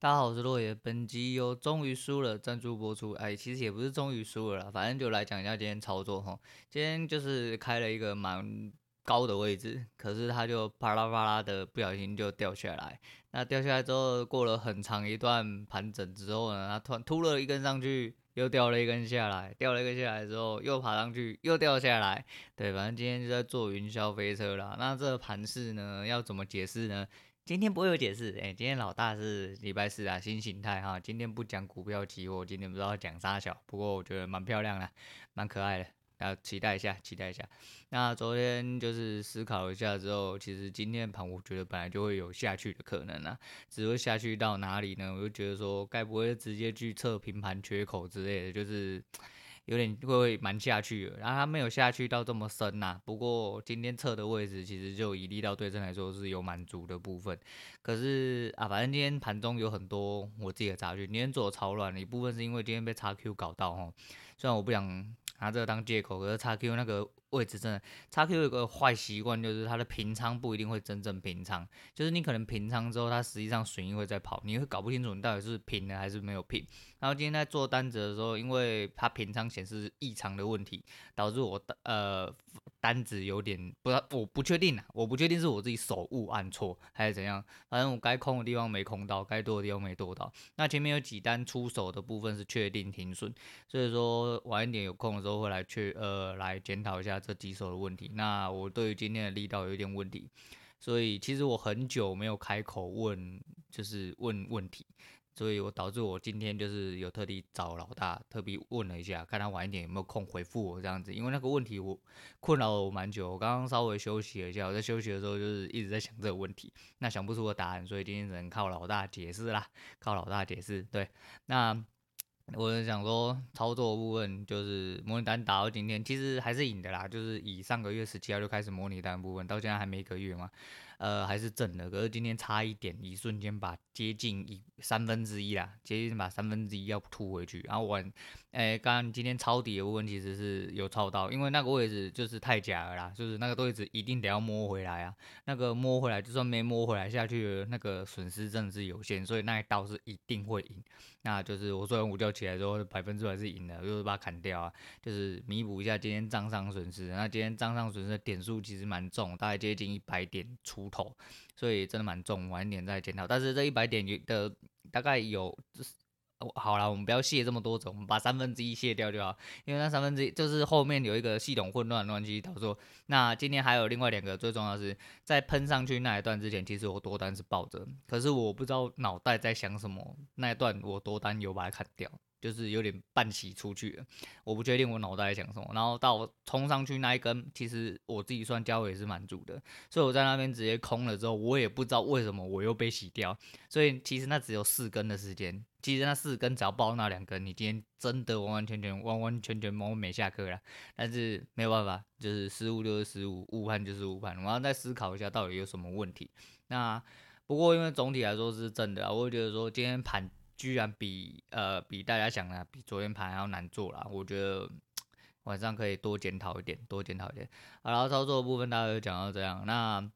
大家好，我是洛爷。本集由终于输了赞助播出。哎，其实也不是终于输了啦，反正就来讲一下今天操作哈。今天就是开了一个蛮高的位置，可是它就啪啦啪啦的不小心就掉下来。那掉下来之后，过了很长一段盘整之后呢，它突然突了一根上去，又掉了一根下来，掉了一根下来之后又爬上去，又掉下来。对，反正今天就在做云霄飞车啦。那这个盘势呢，要怎么解释呢？今天不会有解释，哎，今天老大是礼拜四啊，新形态哈。今天不讲股票期货，今天不知道讲啥小，不过我觉得蛮漂亮的，蛮可爱的，要期待一下，期待一下。那昨天就是思考一下之后，其实今天盘我觉得本来就会有下去的可能啊，只会下去到哪里呢？我就觉得说，该不会直接去测平盘缺口之类的，就是。有点会蛮下去，然后它没有下去到这么深呐、不过今天测的位置其实就以力道对称来说是有满足的部分。可是啊，反正今天盘中有很多我自己的杂讯，今天做的超乱了一部分是因为今天被叉 Q 搞到哈。虽然我不想拿这个当借口，可是 XQ 那个。位置真的，XQ 有个坏习惯，就是它的平仓不一定会真正平仓，就是你可能平仓之后，它实际上损益会在跑，你会搞不清楚你到底是平了还是没有平。然后今天在做单子的时候，因为它平仓显示异常的问题，导致我呃单子有点不知道，我不确定啊，我不确定是我自己手误按错还是怎样，反正我该空的地方没空到，该多的地方没多到。那前面有几单出手的部分是确定停损，所以说晚一点有空的时候都会来去呃来检讨一下。这几手的问题，那我对于今天的力道有一点问题，所以其实我很久没有开口问，就是问问题，所以我导致我今天就是有特地找老大，特别问了一下，看他晚一点有没有空回复我这样子，因为那个问题我困扰了我蛮久，我刚刚稍微休息了一下，我在休息的时候就是一直在想这个问题，那想不出个答案，所以今天只能靠老大解释啦，靠老大解释，对，那。我是想说，操作的部分就是模拟单打到今天，其实还是赢的啦。就是以上个月十七号就开始模拟单部分，到现在还没一个月嘛，呃，还是正的。可是今天差一点，一瞬间把接近一三分之一啦，接近把三分之一要吐回去。然后我，哎，刚刚今天抄底的部分其实是有抄到，因为那个位置就是太假了啦，就是那个位置一定得要摸回来啊。那个摸回来，就算没摸回来下去，那个损失真的是有限，所以那一刀是一定会赢。那就是我做完午觉起来之后，百分之百是赢的，就是把它砍掉啊，就是弥补一下今天账上损失。那今天账上损失的点数其实蛮重，大概接近一百点出头，所以真的蛮重。晚一点再检讨。但是这一百点的大概有，好了，我们不要卸这么多种，我们把三分之一卸掉就好，因为那三分之一就是后面有一个系统混乱乱七八糟。那今天还有另外两个，最重要的是在喷上去那一段之前，其实我多单是抱着，可是我不知道脑袋在想什么，那一段我多单有把它砍掉。就是有点半洗出去了，我不确定我脑袋在想什么。然后到我冲上去那一根，其实我自己算价位也是满足的，所以我在那边直接空了之后，我也不知道为什么我又被洗掉。所以其实那只有四根的时间，其实那四根只要爆那两根，你今天真的完完全全、完完全全没没下课了。但是没有办法，就是失误就是失误，误判就是误判。我要再思考一下到底有什么问题。那不过因为总体来说是正的啊，我会觉得说今天盘。居然比呃比大家想的比昨天盘还要难做啦，我觉得晚上可以多检讨一点，多检讨一点。好，然后操作部分大家就讲到这样。那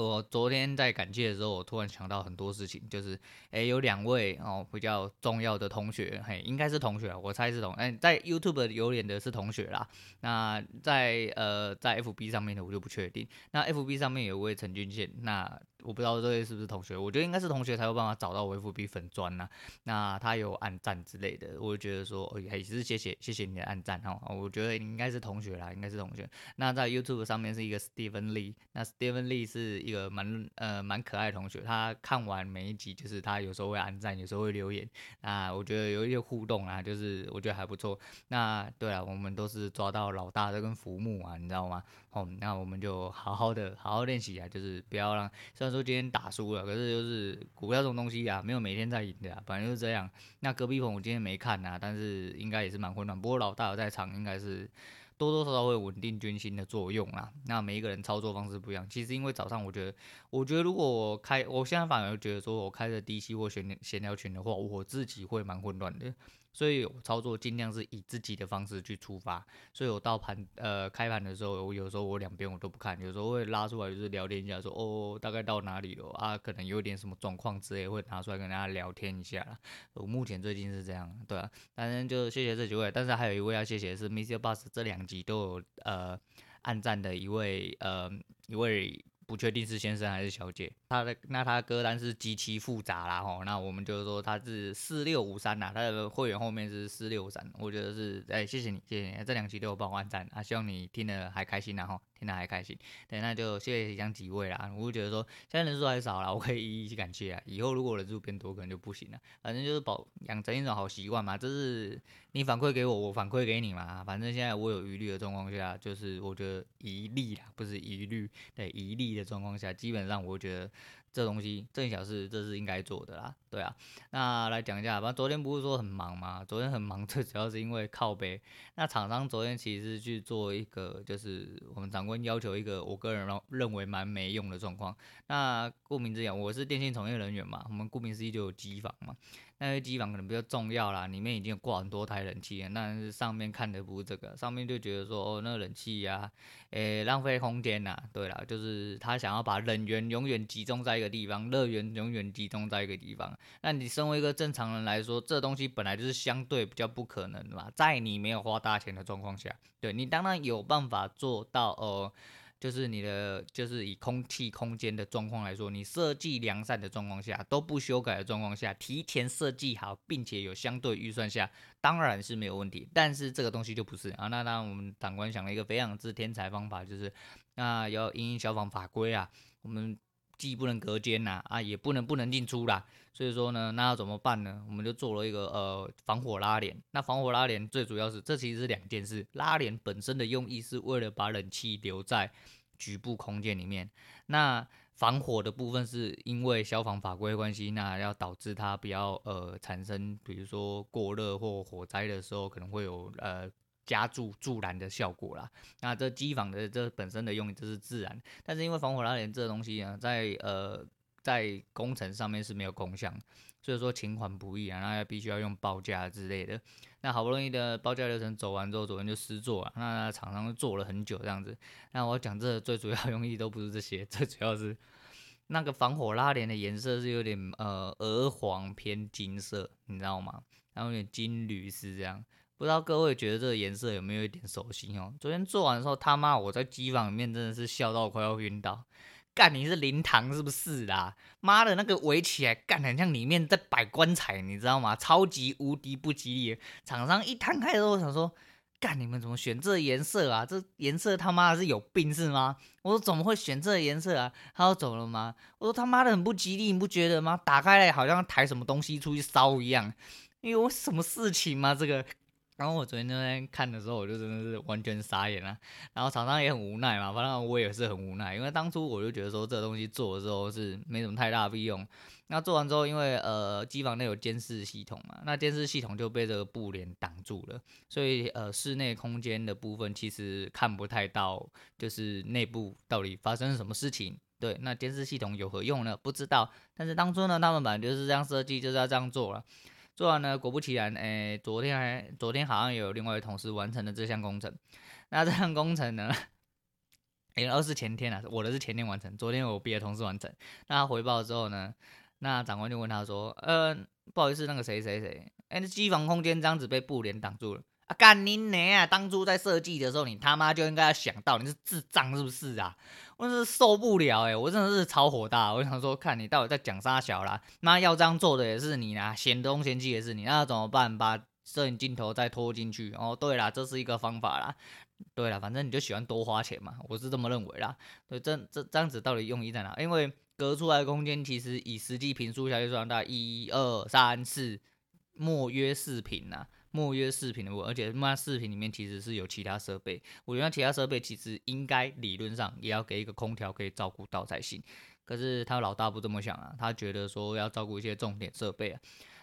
我昨天在感谢的时候，我突然想到很多事情，就是哎有两位哦比较重要的同学，嘿应该是同学，我猜是同，哎在 YouTube 有脸的是同学啦。那在呃在 FB 上面的我就不确定。那 FB 上面有位陈俊宪，那。我不知道这位是不是同学，我觉得应该是同学才有办法找到我 FB 粉砖呐。那他有按赞之类的，我就觉得说，哦，也是谢谢谢谢你的按赞哈。我觉得应该是同学啦，应该是同学。那在 YouTube 上面是一个 Steven Lee，那 Steven Lee 是一个蛮呃蛮可爱的同学，他看完每一集就是他有时候会按赞，有时候会留言。那我觉得有一些互动啊，就是我觉得还不错。那对啊，我们都是抓到老大这根浮木啊，你知道吗？哦，那我们就好好的好好练习啊，就是不要让虽然说今天打输了，可是就是股票这种东西啊，没有每天在赢的啊，反正就是这样。那隔壁棚我今天没看呐，但是应该也是蛮混乱。不过老大有在场，应该是多多少少会稳定军心的作用啊。那每一个人操作方式不一样，其实因为早上我觉得，我觉得如果我开，我现在反而觉得说我开着低吸或闲闲聊群的话，我自己会蛮混乱的。所以我操作尽量是以自己的方式去出发。所以我到盘呃开盘的时候，我有时候我两边我都不看，有时候会拉出来就是聊天一下说，哦大概到哪里了啊，可能有点什么状况之类，会拿出来跟大家聊天一下啦。我目前最近是这样，对啊，反正就谢谢这几位，但是还有一位要谢谢是 Mr. Bus，这两集都有呃暗赞的一位呃一位。不确定是先生还是小姐，他的那他歌单是极其复杂啦吼，那我们就是说他是四六五三呐，他的会员后面是四六五三，我觉得是哎、谢谢你谢谢你，这两期都有帮我按赞啊，希望你听得还开心然后。那还开心，对，那就谢谢讲几位啦。我就觉得说现在人数还少啦，我可以一一去感谢啊。以后如果人数变多，可能就不行了。反正就是保养成一种好习惯嘛，就是你反馈给我，我反馈给你嘛。反正现在我有余力的状况下，就是我觉得一例啦，不是一律，对，一例的状况下，基本上我觉得。这东西这小事，这是应该做的啦，对啊。那来讲一下，吧昨天不是说很忙吗？昨天很忙，最主要是因为靠背。那厂商昨天其实去做一个，就是我们长官要求一个，我个人认认为蛮没用的状况。那顾名思义，我是电信从业人员嘛，我们顾名思义就有机房嘛。那些机房可能比较重要啦，里面已经挂很多台冷气了，但是上面看的不是这个，上面就觉得说哦，那冷气呀，诶，浪费空间呐。对啦，就是他想要把冷源永远集中在一个地方，热源永远集中在一个地方。那你身为一个正常人来说，这东西本来就是相对比较不可能的嘛，在你没有花大钱的状况下，对你当然有办法做到哦。就是你的，就是以空气空间的状况来说，你设计良善的状况下，都不修改的状况下，提前设计好，并且有相对预算下，当然是没有问题。但是这个东西就不是啊。那那我们长官想了一个非常之天才方法，就是那要因消防法规啊，我们既不能隔间呐，啊也不能不能进出啦。所以说呢，那要怎么办呢？我们就做了一个呃防火拉帘。那防火拉帘最主要是，这其实是两件事。拉帘本身的用意是为了把冷气留在局部空间里面，那防火的部分是因为消防法规关系，那要导致它不要呃产生，比如说过热或火灾的时候，可能会有呃加注助燃的效果啦。那这机房的这本身的用意就是自然，但是因为防火拉帘这个东西呢，在呃在工程上面是没有功效，所以说情款不易啊，那必须要用报价之类的。那好不容易的报价流程走完之后，昨天就失作了。那厂商做了很久这样子。那我讲这最主要用意都不是这些，最主要是那个防火拉帘的颜色是有点呃鹅黄偏金色，你知道吗？然后有点金铝丝这样。不知道各位觉得这个颜色有没有一点熟悉哦？昨天做完的时候，他妈我在机房里面真的是笑到快要晕倒。干，你是灵堂是不是啦？妈的，那个围起来干，很像里面在摆棺材，你知道吗？超级无敌不吉利。厂商一摊开之后，我想说，干，你们怎么选这颜色啊？这颜色他妈的是有病是吗？我说怎么会选这颜色啊？他说走了吗？我说他妈的很不吉利，你不觉得吗？打开来好像抬什么东西出去烧一样。哎呦，什么事情吗？这个？然后我昨天那边看的时候，我就真的是完全傻眼了。然后厂商也很无奈嘛，反正我也是很无奈，因为当初我就觉得说这东西做的时候是没什么太大的必用。那做完之后，因为呃机房内有监视系统嘛，那监视系统就被这个布帘挡住了，所以呃室内空间的部分其实看不太到，就是内部到底发生什么事情。对，那监视系统有何用呢？不知道。但是当初呢，他们本来就是这样设计，就是要这样做了。做完了，果不其然，哎、昨天还昨天好像有另外一同事完成了这项工程。那这项工程呢，诶、欸，而是前天啊，我的是前天完成，昨天我别的同事完成。那他回报之后呢，那长官就问他说，呃，不好意思，那个谁谁谁，哎，那机房空间这样子被布帘挡住了。啊，干你娘啊！当初在设计的时候，你他妈就应该要想到，你是智障是不是啊？我真是受不了哎、我真的是超火大，我想说，看你到底在讲啥小啦？那要这样做的也是你啦，嫌东嫌西也是你，那怎么办？把摄影镜头再拖进去。哦，对啦，这是一个方法啦。对啦，反正你就喜欢多花钱嘛，我是这么认为啦。对，这这这样子到底用意在哪？因为隔出来的空间其实以实际坪数下去算，大概一二三四，莫约四平呐。莫约视频的我，而且那视频里面其实是有其他设备。我觉得其他设备其实应该理论上也要给一个空调可以照顾到才行。可是他老大不这么想啊，他觉得说要照顾一些重点设备啊。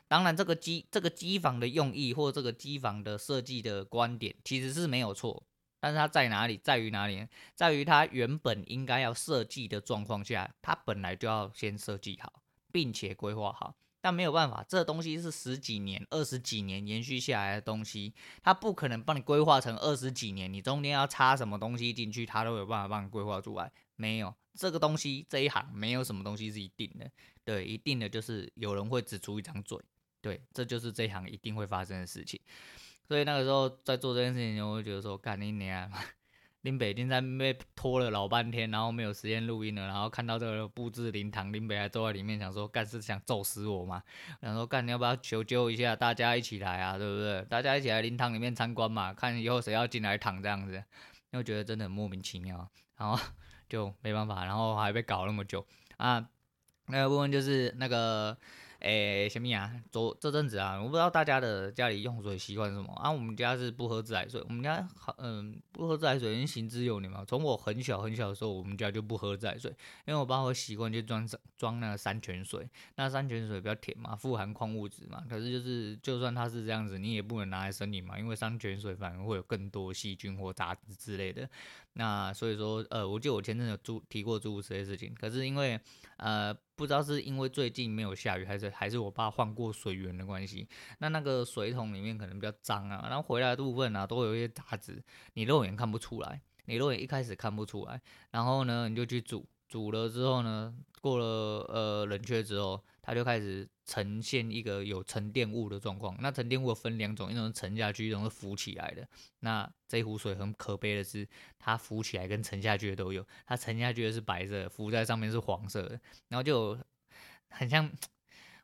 当然，这个机这个机房的用意或这个机房的设计的观点其实是没有错，但是它在哪里？在于哪里？在于它原本应该要设计的状况下，它本来就要先设计好，并且规划好。但没有办法，这东西是十几年、二十几年延续下来的东西，它不可能帮你规划成二十几年，你中间要插什么东西进去，它都有办法帮你规划出来。没有这个东西，这一行没有什么东西是一定的，对，一定的就是有人会只出一张嘴，对，这就是这一行一定会发生的事情。所以那个时候在做这件事情，我会觉得说，干你娘！林北京在被拖了老半天，然后没有时间录音了，然后看到这个布置灵堂，林北还坐在里面，想说干是想揍死我吗？然后干你要不要求救一下，大家一起来啊，对不对？大家一起来灵堂里面参观嘛，看以后谁要进来躺这样子，因为觉得真的很莫名其妙，然后就没办法，然后还被搞那么久啊。那个部分就是那个。诶，什么呀？昨这阵子啊，我不知道大家的家里用水习惯是什么啊？我们家是不喝自来水，我们家好，嗯，不喝自来水，因为行之有年嘛。从我很小很小的时候，我们家就不喝自来水，因为我爸会习惯就装装那个山泉水，那山泉水比较甜嘛，富含矿物质嘛。可是就是，就算它是这样子，你也不能拿来生饮嘛，因为山泉水反而会有更多细菌或杂质之类的。那所以说，呃，我记得我前阵有注提过诸如此类事情，可是因为，呃，不知道是因为最近没有下雨，还是还是我爸换过水源的关系，那那个水桶里面可能比较脏啊，然后回来的部分啊都有一些杂质，你肉眼看不出来，你肉眼一开始看不出来，然后呢你就去煮，煮了之后呢，过了呃冷却之后。它就开始呈现一个有沉淀物的状况。那沉淀物分两种，一种是沉下去，一种是浮起来的。那这壶水很可悲的是，它浮起来跟沉下去的都有。它沉下去的是白色，浮在上面是黄色的。然后就很像。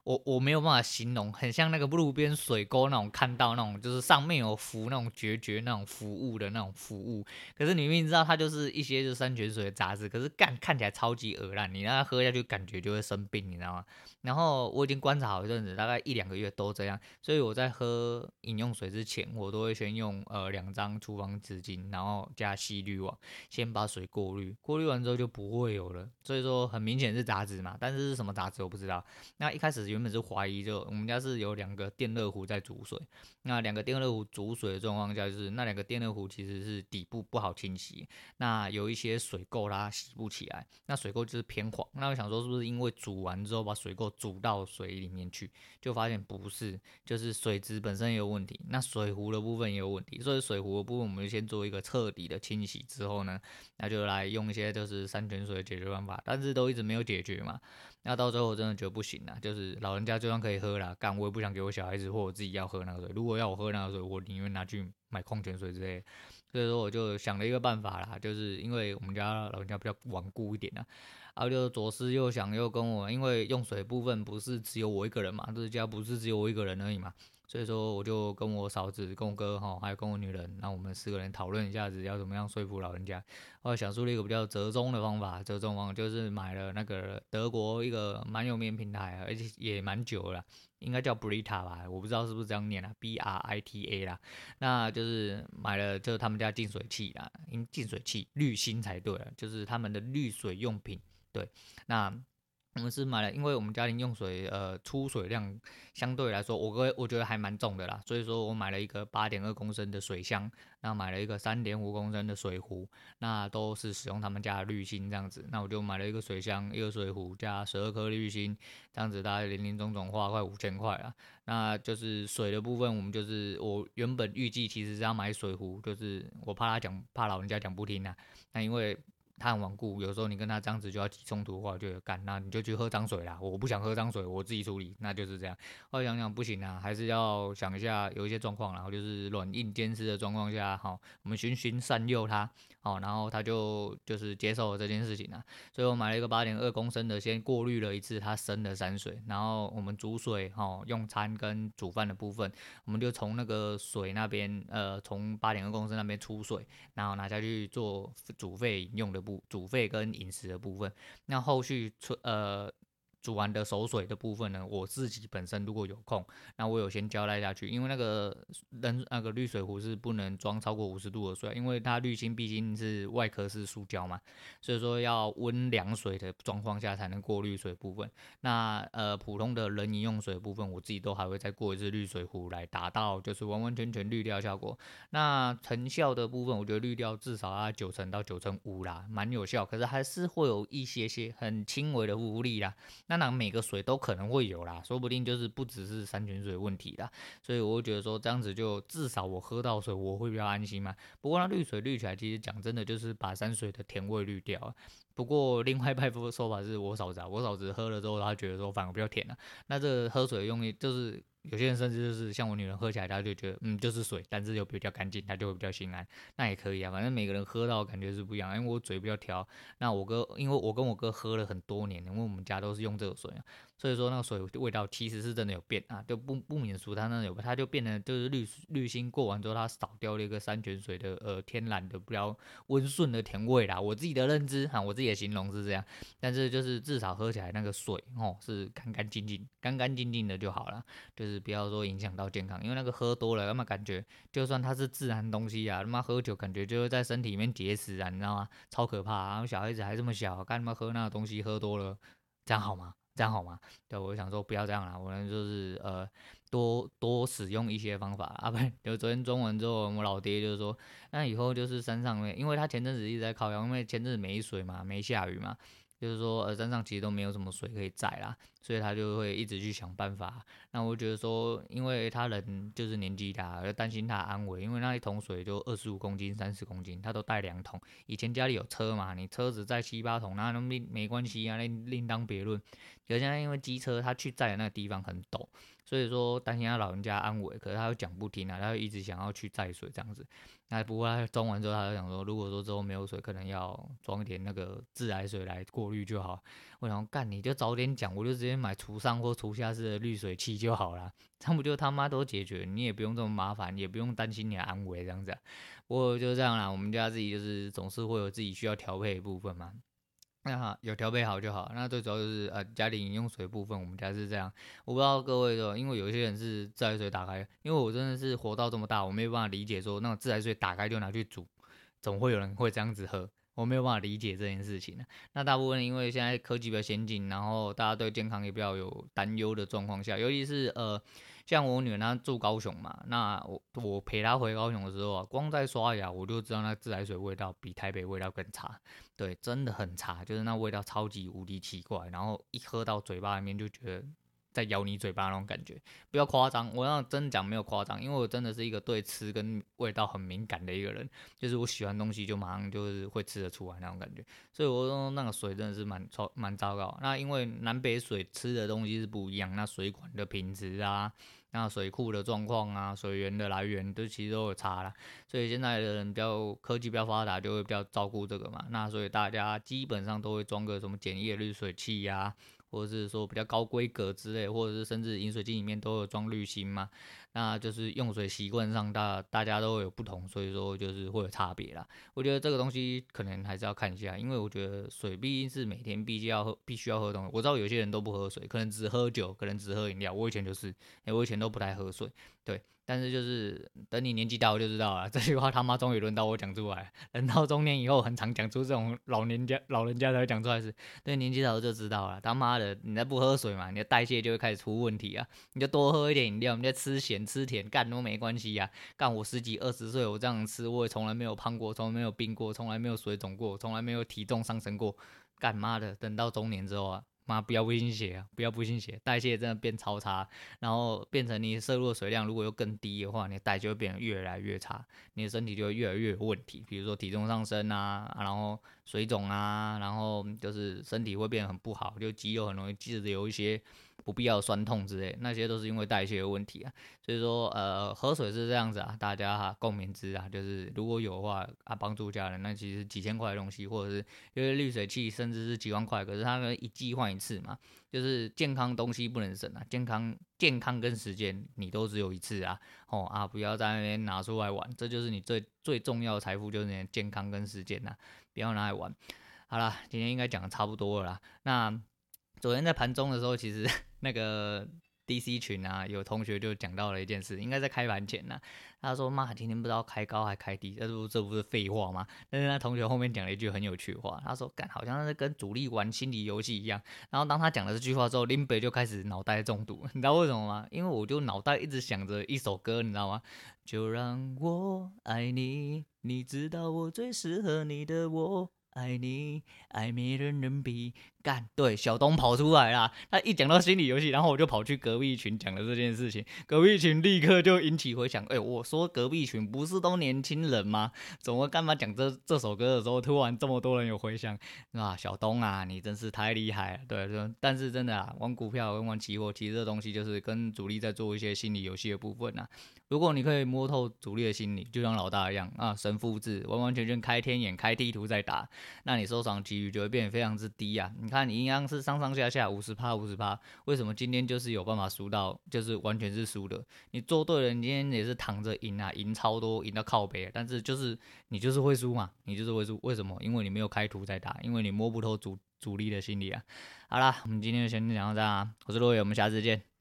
我我没有办法形容，很像那个路边水沟那种看到那种，就是上面有浮那种决绝那种浮物的那种浮物，可是你明明知道它就是一些就是山泉水的杂质，可是干看起来超级恶烂，你让它喝下去感觉就会生病，你知道吗？然后我已经观察好一阵子，大概一两个月都这样，所以我在喝饮用水之前，我都会先用呃两张厨房纸巾，然后加吸滤网，先把水过滤，过滤完之后就不会有了。所以说很明显是杂质嘛，但是是什么杂质我不知道。那一开始原本是怀疑，就我们家是有两个电热壶在煮水。那两个电热壶煮水的状况下，就是那两个电热壶其实是底部不好清洗，那有一些水垢它洗不起来，那水垢就是偏黄。那我想说是不是因为煮完之后把水垢煮到水里面去，就发现不是，就是水质本身也有问题，那水壶的部分也有问题。所以水壶的部分我们就先做一个彻底的清洗之后呢，那就来用一些就是山泉水的解决办法，但是都一直没有解决嘛。那到最后真的觉得不行了，就是老人家就算可以喝了，但我也不想给我小孩子或我自己要喝那个水。如果要我喝那个水，我宁愿拿去买矿泉水之类。所以说我就想了一个办法啦，就是因为我们家老人家比较顽固一点啊，然后就左思右想又跟我，因为用水部分不是只有我一个人嘛，这家不是只有我一个人而已嘛。所以说，我就跟我嫂子、跟我哥哈，还有跟我女人，那我们四个人讨论一下子要怎么样说服老人家。后来想出了一个比较折中的方法，折中方法就是买了那个德国一个蛮有名平台，而且也蛮久了，应该叫 Brita 吧，我不知道是不是这样念啊，B R I T A 啦。那就是买了就是他们家净水器啦，因净水器滤芯才对了，就是他们的滤水用品。对，那。我们是买了，因为我们家庭用水，呃，出水量相对来说，我哥我觉得还蛮重的啦，所以说我买了一个八点二公升的水箱，然后买了一个三点五公升的水壶，那都是使用他们家的滤芯这样子，那我就买了一个水箱，一个水壶加十二颗滤芯，这样子大概零零总总花快五千块了。那就是水的部分，我们就是我原本预计其实是要买水壶，就是我怕他讲，怕老人家讲不听啊，那因为。他很顽固，有时候你跟他这样子就要起冲突的话，就干，那你就去喝脏水啦。我不想喝脏水，我自己处理，那就是这样。后来想想不行啊，还是要想一下有一些状况，然后就是软硬兼施的状况下，好，我们循循善诱他，好，然后他就就是接受了这件事情啊。所以我买了一个八点二公升的，先过滤了一次它生的山水，然后我们煮水，哈，用餐跟煮饭的部分，我们就从那个水那边，呃，从八点二公升那边出水，然后拿下去做煮沸饮用的部。煮沸跟饮食的部分，那后续出呃。煮完的熟水的部分呢，我自己本身如果有空，那我有先交代下去，因为那个冷那个滤水壶是不能装超过五十度的水，因为它滤芯毕竟是外壳是塑胶嘛，所以说要温凉水的状况下才能过滤水部分。那呃普通的人饮用水部分，我自己都还会再过一次滤水壶来达到就是完完全全滤掉效果。那成效的部分，我觉得滤掉至少要九成到九成五啦，蛮有效，可是还是会有一些些很轻微的浮力啦。那当然每个水都可能会有啦，说不定就是不只是山泉水问题啦。所以我会觉得说这样子就至少我喝到水我会比较安心嘛。不过那滤水滤起来，其实讲真的就是把山水的甜味滤掉。不过另外一派说法是我嫂子啊，我嫂子喝了之后，她觉得说反而比较甜了。那这喝水用意就是。有些人甚至就是像我女人喝起来，她就觉得嗯就是水，但是又比较干净，她就会比较心安。那也可以啊，反正每个人喝到感觉是不一样。因为我嘴比较挑，那我哥因为我跟我哥喝了很多年，因为我们家都是用这个水。所以说那个水味道其实是真的有变啊，就不不免俗，它那有，它就变得就是滤滤芯过完之后，它扫掉了一个山泉水的呃天然的比较温顺的甜味啦。我自己的认知哈，我自己的形容是这样，但是就是至少喝起来那个水哦是干干净净、干干净净的就好了，就是不要说影响到健康，因为那个喝多了，那么感觉就算它是自然东西啊，他妈喝酒感觉就是在身体里面结石啊，你知道吗？超可怕啊！然后小孩子还这么小，干嘛喝那个东西喝多了，这样好吗？这样好吗？对，我想说不要这样啦，我们就是呃多多使用一些方法 啊，不，就昨天中文之后，我老爹就是说，那以后就是山上面，因为他前阵子一直在烤羊，因为前阵子没水嘛，没下雨嘛。就是说，呃，山上其实都没有什么水可以载啦，所以他就会一直去想办法。那我觉得说，因为他人就是年纪大，要担心他安危，因为那一桶水就二十五公斤、三十公斤，他都带两桶。以前家里有车嘛，你车子载七八桶，那都没没关系啊，那另当别论。可是现在因为机车，他去载的那个地方很陡。所以说担心他老人家安危，可是他又讲不听啊，他又一直想要去载水这样子。那不过他装完之后，他就想说，如果说之后没有水，可能要装一点那个自来水来过滤就好。我想干，你就早点讲，我就直接买厨上或厨下式的滤水器就好了，这样不就他妈都解决，你也不用这么麻烦，也不用担心你的安危这样子。不过就这样啦，我们家自己就是总是会有自己需要调配的部分嘛。那好，有调配好就好。那最主要就是呃家里饮用水部分，我们家是这样。我不知道各位的，因为有些人是自来水打开，因为我真的是活到这么大，我没有办法理解说那种自来水打开就拿去煮，怎么会有人会这样子喝？我没有办法理解这件事情。那大部分因为现在科技比较先进，然后大家对健康也比较有担忧的状况下，尤其是呃。像我女儿她住高雄嘛，那我我陪她回高雄的时候啊，光在刷牙我就知道那自来水味道比台北味道更差，对，真的很差，就是那味道超级无敌奇怪，然后一喝到嘴巴里面就觉得。在咬你嘴巴那种感觉，不要夸张，我要真讲没有夸张，因为我真的是一个对吃跟味道很敏感的一个人，就是我喜欢东西就马上就是会吃得出来那种感觉，所以我说那个水真的是蛮糟蛮糟糕。那因为南北水吃的东西是不一样，那水管的品质啊，那水库的状况啊，水源的来源都其实都有差啦。所以现在的人比较科技比较发达，就会比较照顾这个嘛。那所以大家基本上都会装个什么简易的滤水器呀、或者是说比较高规格之类，或者是甚至饮水机里面都有装滤芯嘛，那就是用水习惯上大大家都有不同，所以说就是会有差别啦。我觉得这个东西可能还是要看一下，因为我觉得水毕竟是每天必须要喝，必须要喝东西。我知道有些人都不喝水，可能只喝酒，可能只喝饮料。我以前就是，哎，我以前都不太喝水，对。但是就是等你年纪大，我就知道了。这句话他妈终于轮到我讲出来。人到中年以后，很常讲出这种老年家、老人家才会讲出来是。对，年纪大了就知道了。他妈的，你再不喝水嘛，你的代谢就会开始出问题啊。你就多喝一点饮料，你再吃咸吃甜，干都没关系呀。干我十几二十岁，我这样吃，我也从来没有胖过，从来没有病过，从来没有水肿过，从来没有体重上升过。干妈的，等到中年之后啊。妈，不要不信邪啊！不要不信邪，代谢真的变超差，然后变成你摄入的水量如果又更低的话，你的代谢就会变得越来越差，你的身体就会越来越有问题，比如说体重上升啊，然后水肿啊，然后就是身体会变得很不好，就肌肉很容易记得有一些。不必要酸痛之类，那些都是因为代谢的问题啊。所以说，呃，喝水是这样子啊，大家哈共勉之啊。就是如果有的话啊，帮助家人，那其实几千块的东西，或者是因为滤水器，甚至是几万块，可是它呢一季换一次嘛，就是健康东西不能省啊。健康、健康跟时间你都只有一次啊，哦啊，不要在那边拿出来玩，这就是你最最重要的财富，就是你的健康跟时间呐，不要拿来玩。好啦，今天应该讲的差不多了啦，那。昨天在盘中的时候，其实 那个 DC 群啊，有同学就讲到了一件事，应该在开盘前呢、他说：“妈，今天不知道开高还开低，这不这不是废话吗？”但是他同学后面讲了一句很有趣的话，他说：“干，好像是跟主力玩心理游戏一样。”然后当他讲了这句话之后，林北就开始脑袋中毒，你知道为什么吗？因为我就脑袋一直想着一首歌，你知道吗？就让我爱你，你知道我最适合你的我。爱你，爱没人能比，干，对，小东跑出来啦。他一讲到心理游戏，然后我就跑去隔壁群讲了这件事情，隔壁群立刻就引起回响。哎、我说隔壁群不是都年轻人吗？怎么干嘛讲这这首歌的时候，突然这么多人有回响？啊，小东啊，你真是太厉害了。对，但是真的啊，玩股票跟玩期货，其实这东西就是跟主力在做一些心理游戏的部分啊。如果你可以摸透主力的心理，就像老大一样啊，神复制，完完全全开天眼、开地图在打，那你收藏几率就会变得非常之低啊！你看，那你一样是上上下下五十趴、五十趴，为什么今天就是有办法输到，就是完全是输的？你做对了，你今天也是躺着赢啊，赢超多，赢到靠北，但是就是你就是会输嘛，你就是会输。为什么？因为你没有开图在打，因为你摸不透主主力的心理啊！好啦，我们今天就先讲到这啊，我是洛伟，我们下次见。